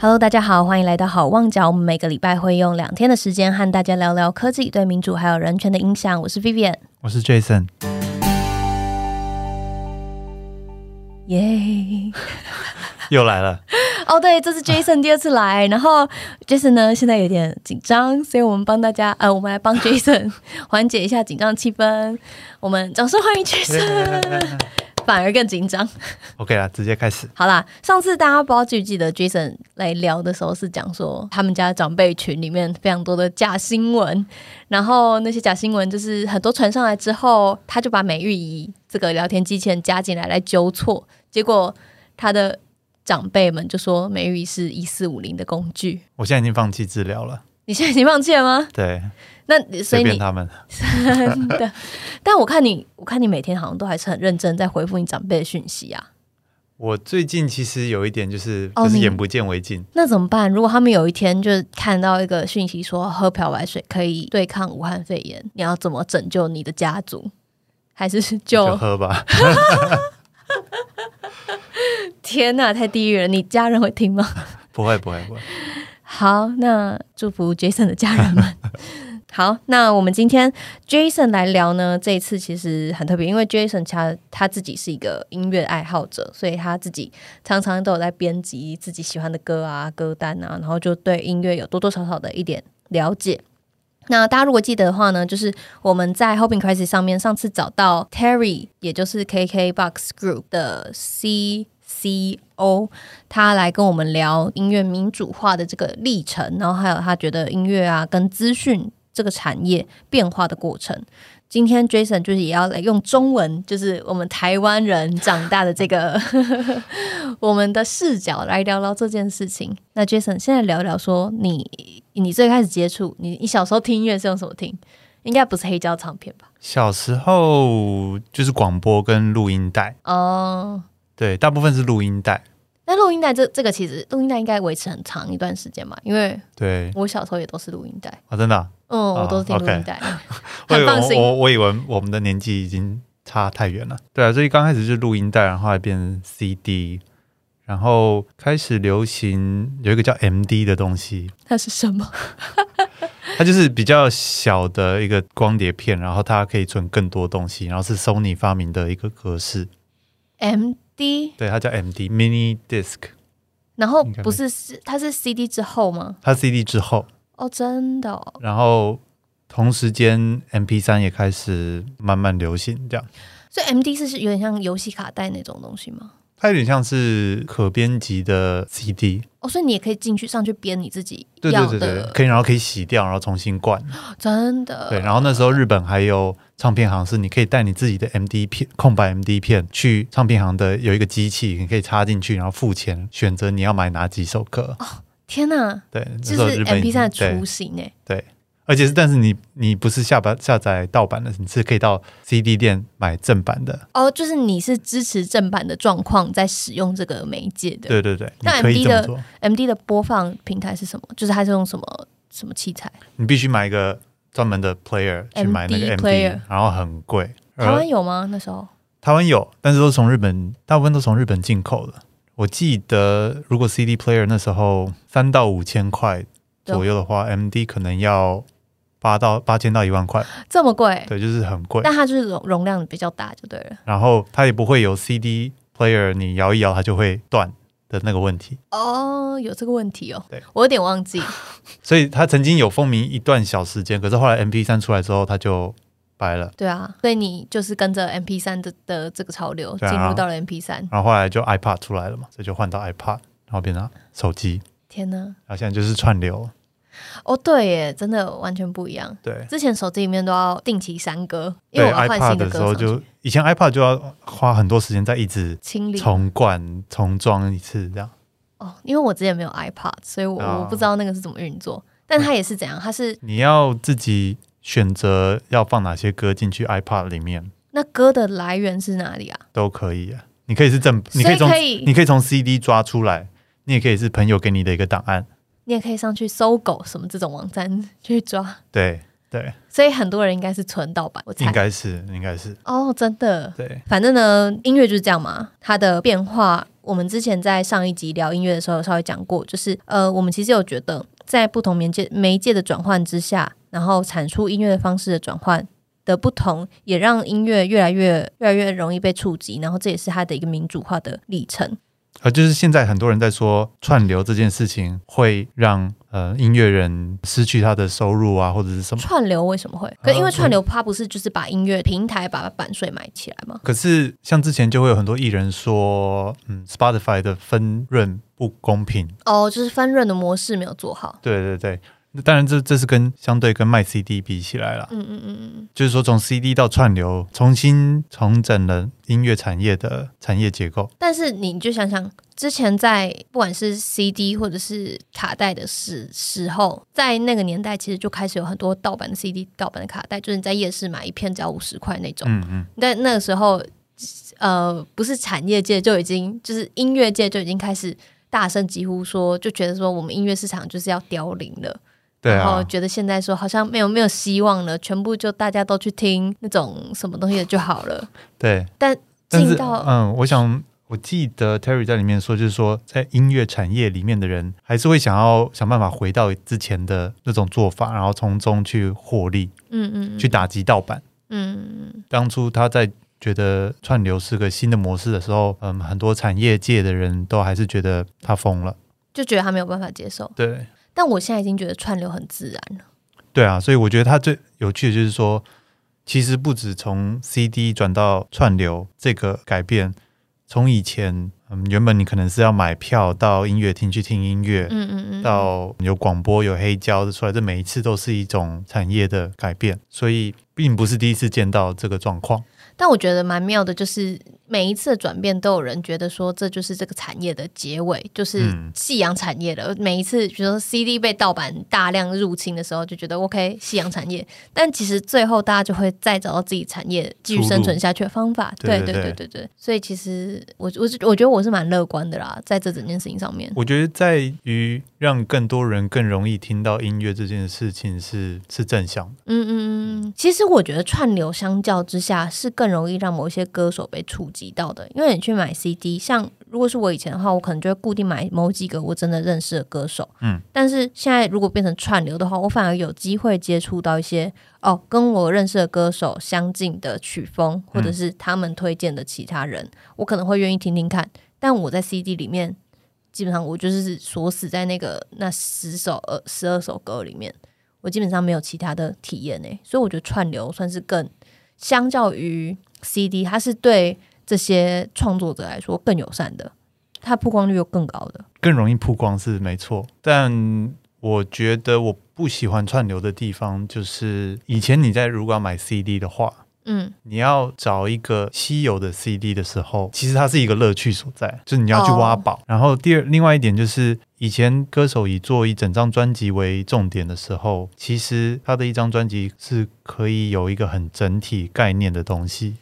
Hello，大家好，欢迎来到好望角。我们每个礼拜会用两天的时间和大家聊聊科技对民主还有人权的影响。我是 Vivian，我是 Jason。耶！又来了。哦，对，这是 Jason 第二次来，然后 Jason 呢现在有点紧张，所以我们帮大家，呃，我们来帮 Jason 缓解一下紧张气氛。我们掌声欢迎 Jason。反而更紧张。OK 啦，直接开始。好啦，上次大家不知道记不记得 Jason 来聊的时候是讲说，他们家长辈群里面非常多的假新闻，然后那些假新闻就是很多传上来之后，他就把美玉仪这个聊天机器人加进来来纠错，结果他的长辈们就说美玉仪是一四五零的工具。我现在已经放弃治疗了。你现在已经放弃了吗？对。那所以你他们 真的，但我看你，我看你每天好像都还是很认真在回复你长辈的讯息啊。我最近其实有一点就是就是眼不见为净。那怎么办？如果他们有一天就是看到一个讯息说喝漂白水可以对抗武汉肺炎，你要怎么拯救你的家族？还是就喝吧？天哪，太地狱了！你家人会听吗？不会，不会，不会。好，那祝福 Jason 的家人们。好，那我们今天 Jason 来聊呢。这一次其实很特别，因为 Jason 其他他自己是一个音乐爱好者，所以他自己常常都有在编辑自己喜欢的歌啊、歌单啊，然后就对音乐有多多少少的一点了解。那大家如果记得的话呢，就是我们在 Hoping Crisis 上面上次找到 Terry，也就是 KKBox Group 的 CCO，他来跟我们聊音乐民主化的这个历程，然后还有他觉得音乐啊跟资讯。这个产业变化的过程，今天 Jason 就是也要来用中文，就是我们台湾人长大的这个 我们的视角来聊聊这件事情。那 Jason 现在聊聊说，你你最开始接触你你小时候听音乐是用什么听？应该不是黑胶唱片吧？小时候就是广播跟录音带哦，对，大部分是录音带。那录音带这这个其实录音带应该维持很长一段时间嘛，因为对我小时候也都是录音带啊，真的。嗯，我都是听录音带，很放心。我我以为我们的年纪已经差太远了。对啊，所以刚开始是录音带，然后还变成 CD，然后开始流行有一个叫 MD 的东西。它是什么？它就是比较小的一个光碟片，然后它可以存更多东西，然后是 Sony 发明的一个格式。MD？对，它叫 MD，Mini Disc。然后不是是它是 CD 之后吗？它 CD 之后。哦，真的。然后同时间，M P 三也开始慢慢流行，这样。所以 M D 是是有点像游戏卡带那种东西吗？它有点像是可编辑的 C D。哦，所以你也可以进去上去编你自己要的，可以，然后可以洗掉，然后重新灌。真的。对，然后那时候日本还有唱片行，是你可以带你自己的 M D 片，空白 M D 片去唱片行的有一个机器，你可以插进去，然后付钱，选择你要买哪几首歌。哦天呐！对，就是 M P 三的雏形诶。对，而且是，但是你你不是下版下载盗版的，你是可以到 C D 店买正版的。哦，就是你是支持正版的状况在使用这个媒介的。对对对。那 M D 的 M D 的播放平台是什么？就是它是用什么什么器材？你必须买一个专门的 player 去买那个 M D，然后很贵。台湾有吗？那时候台湾有，但是都是从日本，大部分都从日本进口的。我记得，如果 CD player 那时候三到五千块左右的话，MD 可能要八到八千到一万块，这么贵？对，就是很贵。但它就是容容量比较大，就对了。然后它也不会有 CD player 你摇一摇它就会断的那个问题。哦，有这个问题哦。对，我有点忘记。所以它曾经有风靡一段小时间，可是后来 MP 三出来之后，它就。白了，对啊，所以你就是跟着 M P 三的的这个潮流进入到了 M P 三，然后后来就 iPad 出来了嘛，所以就换到 iPad，然后变成手机。天哪！然后现在就是串流。哦，对耶，真的完全不一样。对，之前手机里面都要定期删歌，因为我换新的时候就以前 iPad 就要花很多时间在一直清理、重灌、重装一次这样。哦，因为我之前没有 iPad，所以我我不知道那个是怎么运作，但它也是怎样，它是 你要自己。选择要放哪些歌进去 iPad 里面？那歌的来源是哪里啊？都可以啊，你可以是正，你可以从你可以从 CD 抓出来，你也可以是朋友给你的一个档案，你也可以上去搜狗什么这种网站 去抓。对对，所以很多人应该是存盗版，我猜应该是应该是哦，真的对，反正呢，音乐就是这样嘛，它的变化。我们之前在上一集聊音乐的时候，稍微讲过，就是呃，我们其实有觉得，在不同媒介媒介的转换之下，然后产出音乐的方式的转换的不同，也让音乐越来越越来越容易被触及，然后这也是它的一个民主化的历程。呃，就是现在很多人在说串流这件事情会让呃音乐人失去他的收入啊，或者是什么？串流为什么会？可因为串流它不是就是把音乐平台把版税买起来吗？可是像之前就会有很多艺人说，嗯，Spotify 的分润不公平。哦，就是分润的模式没有做好。对对对。当然，这这是跟相对跟卖 CD 比起来了。嗯嗯嗯嗯，就是说从 CD 到串流，重新重整了音乐产业的产业结构。但是你就想想，之前在不管是 CD 或者是卡带的时时候，在那个年代，其实就开始有很多盗版的 CD、盗版的卡带，就是你在夜市买一片只要五十块那种。嗯嗯。但那个时候，呃，不是产业界就已经，就是音乐界就已经开始大声疾呼说，就觉得说我们音乐市场就是要凋零了。然后觉得现在说好像没有没有希望了，全部就大家都去听那种什么东西就好了。对，但进到嗯，我想我记得 Terry 在里面说，就是说在音乐产业里面的人，还是会想要想办法回到之前的那种做法，然后从中去获利。嗯嗯，去打击盗版。嗯，当初他在觉得串流是个新的模式的时候，嗯，很多产业界的人都还是觉得他疯了，就觉得他没有办法接受。对。但我现在已经觉得串流很自然了。对啊，所以我觉得它最有趣的就是说，其实不止从 CD 转到串流这个改变，从以前嗯原本你可能是要买票到音乐厅去听音乐，嗯嗯嗯，到有广播有黑胶的出来，这每一次都是一种产业的改变，所以并不是第一次见到这个状况。但我觉得蛮妙的，就是每一次的转变，都有人觉得说这就是这个产业的结尾，就是夕阳产业了。每一次，比如说 CD 被盗版大量入侵的时候，就觉得 OK，夕阳产业。但其实最后大家就会再找到自己产业继续生存下去的方法。对对对对对。所以其实我我我觉得我是蛮乐观的啦，在这整件事情上面。我觉得在于让更多人更容易听到音乐这件事情是是正向的。嗯嗯嗯。其实我觉得串流相较之下是更。容易让某一些歌手被触及到的，因为你去买 CD，像如果是我以前的话，我可能就会固定买某几个我真的认识的歌手，嗯，但是现在如果变成串流的话，我反而有机会接触到一些哦跟我认识的歌手相近的曲风，或者是他们推荐的其他人，我可能会愿意听听看。但我在 CD 里面，基本上我就是锁死在那个那十首呃十二首歌里面，我基本上没有其他的体验诶，所以我觉得串流算是更相较于。CD 它是对这些创作者来说更友善的，它曝光率又更高的，更容易曝光是没错。但我觉得我不喜欢串流的地方，就是以前你在如果要买 CD 的话。嗯，你要找一个稀有的 CD 的时候，其实它是一个乐趣所在，就是你要去挖宝。然后第二，另外一点就是，以前歌手以做一整张专辑为重点的时候，其实他的一张专辑是可以有一个很整体概念的东西。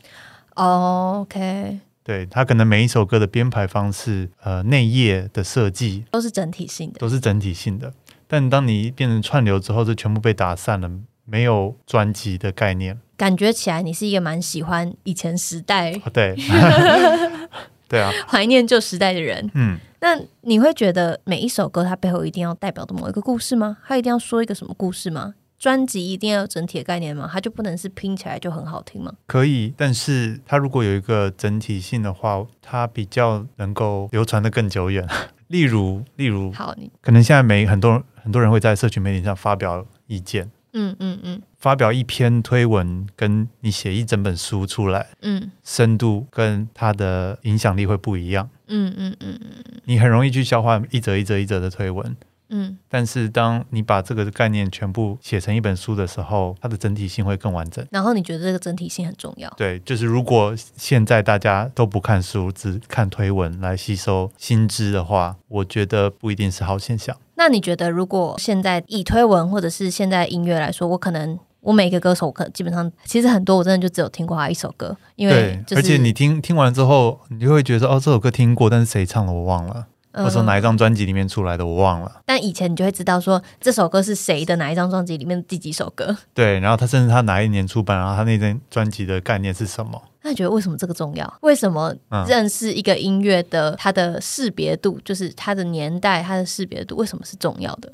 OK，对他可能每一首歌的编排方式，呃，内页的设计都是整体性的，都是整体性的。但当你变成串流之后，就全部被打散了，没有专辑的概念。感觉起来你是一个蛮喜欢以前时代，对，对啊，怀念旧时代的人。嗯，那你会觉得每一首歌它背后一定要代表的某一个故事吗？它一定要说一个什么故事吗？专辑一定要有整体的概念吗？它就不能是拼起来就很好听吗？可以，但是它如果有一个整体性的话，它比较能够流传的更久远。例如，例如，好，你可能现在没很多很多人会在社群媒体上发表意见。嗯嗯嗯，发表一篇推文，跟你写一整本书出来，嗯，深度跟它的影响力会不一样。嗯嗯嗯嗯你很容易去消化一则一则一则的推文。嗯，但是当你把这个概念全部写成一本书的时候，它的整体性会更完整。然后你觉得这个整体性很重要？对，就是如果现在大家都不看书，只看推文来吸收新知的话，我觉得不一定是好现象。那你觉得，如果现在以推文或者是现在音乐来说，我可能我每一个歌手，可基本上其实很多，我真的就只有听过他一首歌，因为而且你听听完之后，你就会觉得哦，这首歌听过，但是谁唱的我忘了。或从哪一张专辑里面出来的，我忘了。但以前你就会知道说这首歌是谁的哪一张专辑里面的第几首歌。对，然后他甚至他哪一年出版，然后他那张专辑的概念是什么？那你觉得为什么这个重要？为什么认识一个音乐的它的识别度，就是它的年代、它的识别度，为什么是重要的？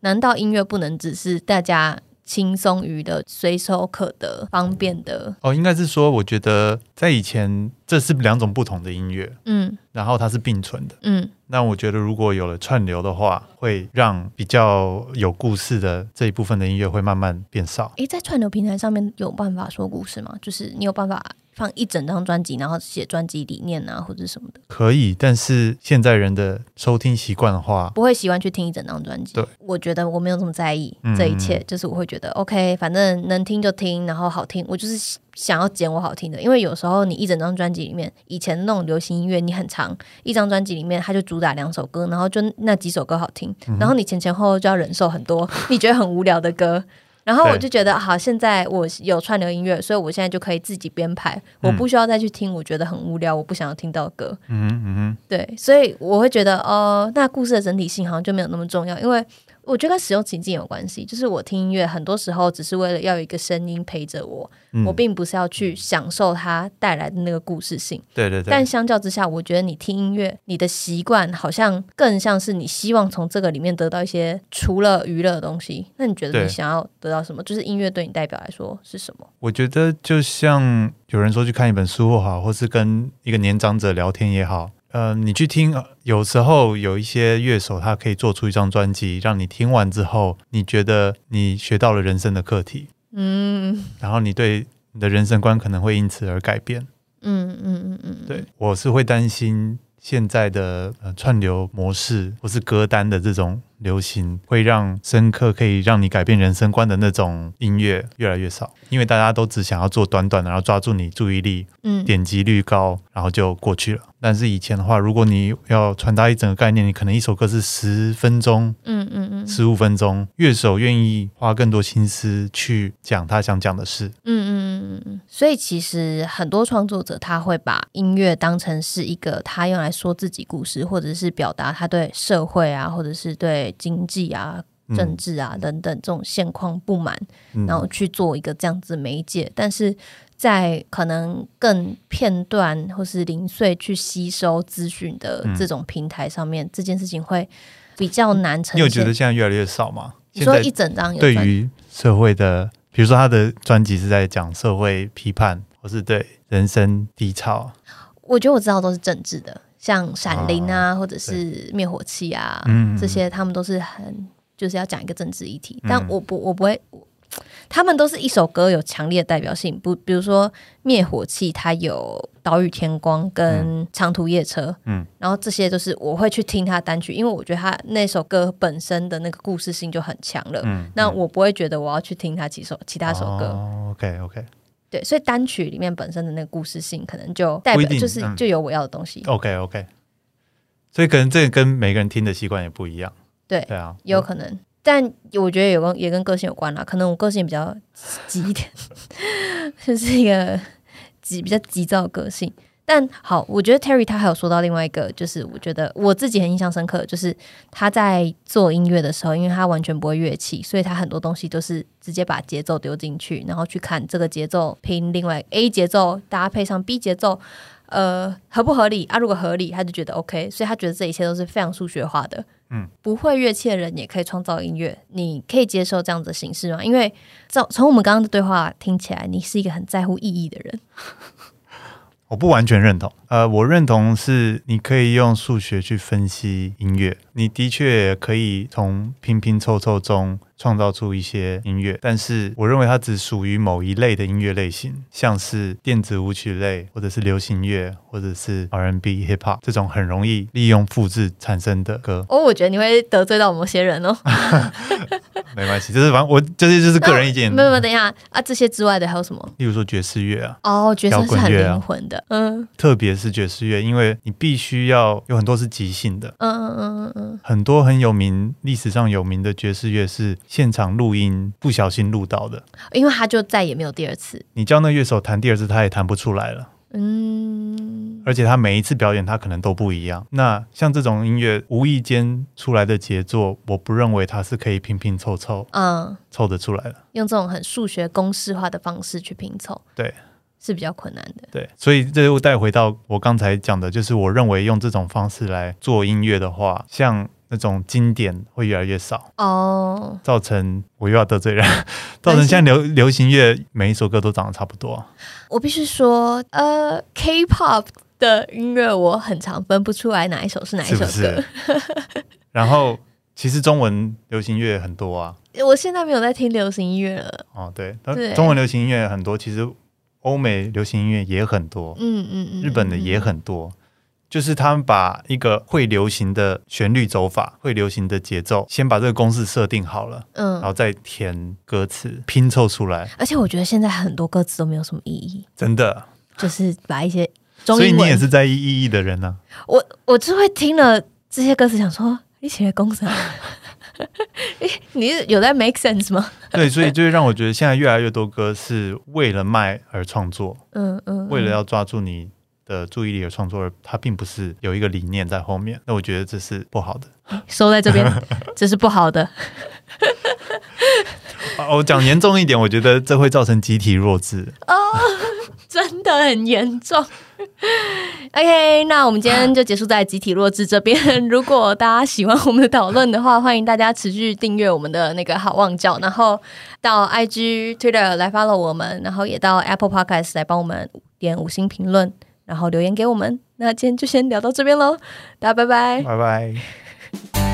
难道音乐不能只是大家？轻松娱的、随手可得、方便的哦，应该是说，我觉得在以前这是两种不同的音乐，嗯，然后它是并存的，嗯，那我觉得如果有了串流的话，会让比较有故事的这一部分的音乐会慢慢变少。诶，在串流平台上面有办法说故事吗？就是你有办法？放一整张专辑，然后写专辑理念啊，或者什么的，可以。但是现在人的收听习惯的话，不会习惯去听一整张专辑。对，我觉得我没有这么在意这一切，就是我会觉得 OK，反正能听就听，然后好听，我就是想要捡我好听的。因为有时候你一整张专辑里面，以前那种流行音乐，你很长一张专辑里面，它就主打两首歌，然后就那几首歌好听，然后你前前后后就要忍受很多你觉得很无聊的歌。然后我就觉得好，现在我有串流音乐，所以我现在就可以自己编排，我不需要再去听我觉得很无聊、我不想要听到歌。嗯嗯嗯，对，所以我会觉得哦，那故事的整体性好像就没有那么重要，因为。我觉得跟使用情境有关系，就是我听音乐很多时候只是为了要有一个声音陪着我，我并不是要去享受它带来的那个故事性。对对对。但相较之下，我觉得你听音乐，你的习惯好像更像是你希望从这个里面得到一些除了娱乐的东西。那你觉得你想要得到什么？就是音乐对你代表来说是什么？我觉得就像有人说去看一本书或好，或是跟一个年长者聊天也好。呃，你去听，有时候有一些乐手，他可以做出一张专辑，让你听完之后，你觉得你学到了人生的课题，嗯，然后你对你的人生观可能会因此而改变，嗯嗯嗯嗯，对我是会担心现在的呃串流模式或是歌单的这种。流行会让深刻可以让你改变人生观的那种音乐越来越少，因为大家都只想要做短短的，然后抓住你注意力，嗯，点击率高，然后就过去了。但是以前的话，如果你要传达一整个概念，你可能一首歌是十分钟，嗯嗯嗯，十五分钟，乐手愿意花更多心思去讲他想讲的事，嗯嗯嗯嗯。所以其实很多创作者他会把音乐当成是一个他用来说自己故事，或者是表达他对社会啊，或者是对。经济啊、政治啊等等这种现况不满，然后去做一个这样子媒介，但是在可能更片段或是零碎去吸收资讯的这种平台上面，这件事情会比较难呈现。你有觉得现在越来越少吗？你说一整张对于社会的，比如说他的专辑是在讲社会批判，或是对人生低潮，我觉得我知道都是政治的。像闪灵啊，或者是灭火器啊，这些他们都是很就是要讲一个政治议题，但我不我不会，他们都是一首歌有强烈的代表性，不比如说灭火器，它有岛屿天光跟长途夜车，嗯，然后这些都是我会去听他单曲，因为我觉得他那首歌本身的那个故事性就很强了，嗯，那我不会觉得我要去听他几首其他首歌，OK OK。对，所以单曲里面本身的那个故事性，可能就代表就是就有我要的东西。OK OK，所以可能这跟每个人听的习惯也不一样。对对啊，有可能，但我觉得有跟也跟个性有关啦。可能我个性比较急一点，就是一个急比较急躁的个性。但好，我觉得 Terry 他还有说到另外一个，就是我觉得我自己很印象深刻，就是他在做音乐的时候，因为他完全不会乐器，所以他很多东西都是直接把节奏丢进去，然后去看这个节奏拼另外 A 节奏搭配上 B 节奏，呃，合不合理啊？如果合理，他就觉得 OK，所以他觉得这一切都是非常数学化的。嗯，不会乐器的人也可以创造音乐，你可以接受这样子的形式吗？因为从从我们刚刚的对话听起来，你是一个很在乎意义的人。我不完全认同，呃，我认同是你可以用数学去分析音乐，你的确可以从拼拼凑凑中。创造出一些音乐，但是我认为它只属于某一类的音乐类型，像是电子舞曲类，或者是流行乐，或者是 R&B、Hip Hop 这种很容易利用复制产生的歌。哦，我觉得你会得罪到某些人哦。没关系，就是反正我这些就是个人意见。没有没有，等一下啊，这些之外的还有什么？例如说爵士乐啊，哦，爵士是很灵魂的，嗯，特别是爵士乐，因为你必须要有很多是即兴的，嗯嗯嗯嗯嗯，很多很有名、历史上有名的爵士乐是。现场录音不小心录到的，因为他就再也没有第二次。你叫那乐手弹第二次，他也弹不出来了。嗯，而且他每一次表演他可能都不一样。那像这种音乐无意间出来的杰作，我不认为它是可以拼拼凑凑嗯，凑得出来的。用这种很数学公式化的方式去拼凑，对是比较困难的。对，所以这又带回到我刚才讲的，就是我认为用这种方式来做音乐的话，像那种经典会越来越少。哦，造成我又要得罪人，造成现在流流行乐每一首歌都长得差不多。我必须说，呃，K-pop 的音乐我很常分不出来哪一首是哪一首歌。是不是？然后其实中文流行乐很多啊，我现在没有在听流行音乐了。哦对，但对中文流行音乐很多，其实欧美流行音乐也很多，嗯嗯嗯，日本的也很多。就是他们把一个会流行的旋律走法、会流行的节奏，先把这个公式设定好了，嗯然嗯。后再填歌词拼凑出来，而且我觉得现在很多歌词都没有什么意义，真的。就是把一些中所以，你也是在意意义的人呢、我我就会听了这些歌词，想说一起来公司。诶你是有在 make sense 吗？对，所以就会让我觉得现在越来越多歌是为了卖而创作，嗯嗯，为了要抓住你的注意力和创作，而它并不是有一个理念在后面。那我觉得这是不好的。收在这边，这是不好的。啊 我讲严重一点，我觉得这会造成集体弱智。哦 真的很严重。OK，那我们今天就结束在集体弱智这边。如果大家喜欢我们的讨论的话，欢迎大家持续订阅我们的那个好望角，然后到 IG、Twitter 来 follow 我们，然后也到 Apple Podcast 来帮我们点五星评论，然后留言给我们。那今天就先聊到这边喽，大家拜拜。拜拜。